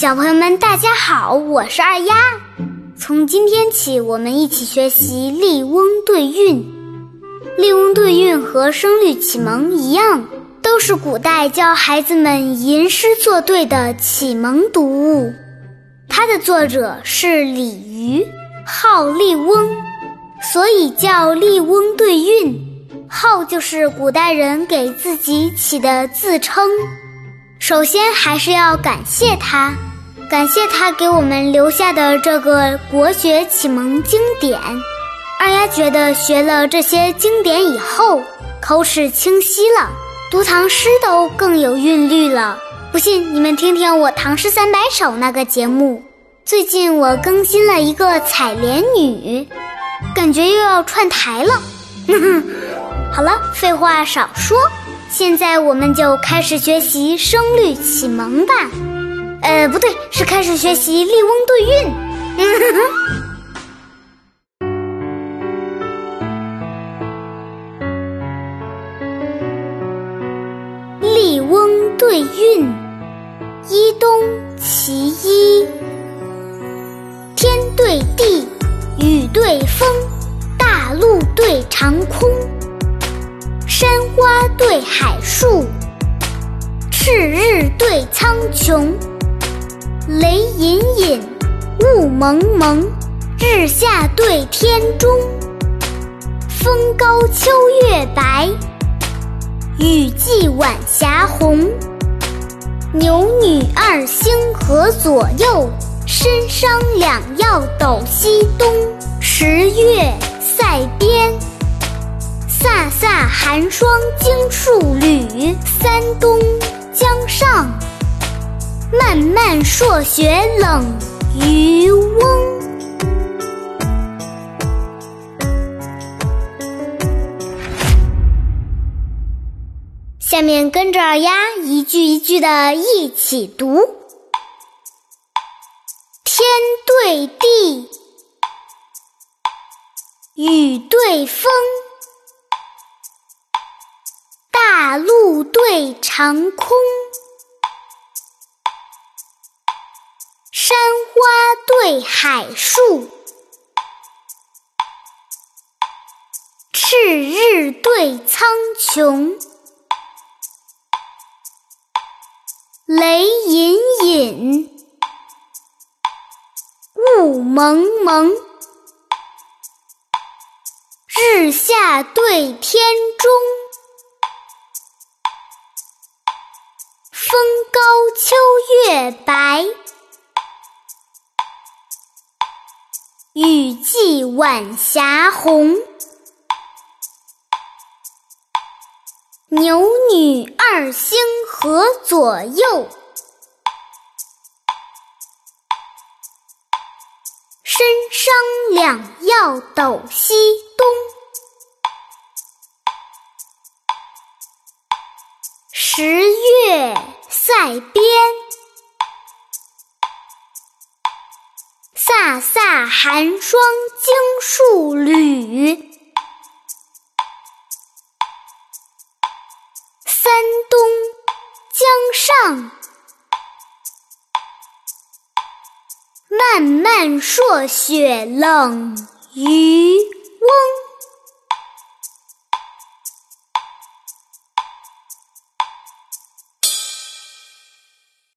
小朋友们，大家好，我是二丫。从今天起，我们一起学习笠翁对韵。笠翁对韵和声律启蒙一样，都是古代教孩子们吟诗作对的启蒙读物。它的作者是李渔，号笠翁，所以叫笠翁对韵。号就是古代人给自己起的自称。首先还是要感谢他，感谢他给我们留下的这个国学启蒙经典。二丫觉得学了这些经典以后，口齿清晰了，读唐诗都更有韵律了。不信你们听听我《唐诗三百首》那个节目，最近我更新了一个采莲女，感觉又要串台了。哼 哼好了，废话少说。现在我们就开始学习声律启蒙吧，呃，不对，是开始学习笠翁对韵。笠翁对韵，一东其一。天对地，雨对风，大陆对长空。山花对海树，赤日对苍穹，雷隐隐，雾蒙蒙，日下对天中，风高秋月白，雨霁晚霞红。牛女二星河左右，参商两曜斗西东。十月塞边。飒飒寒霜惊戍旅，三冬江上，漫漫朔雪冷渔翁。下面跟着二丫一句一句的一起读：天对地，雨对风。大陆对长空，对海树，赤日对苍穹，雷隐隐，雾蒙蒙，日下对天中。风高秋月白，雨霁晚霞红。牛女二星河左右，参商两曜斗西东。十月塞边，寒霜惊戍旅。三冬江上，漫漫朔雪冷渔翁。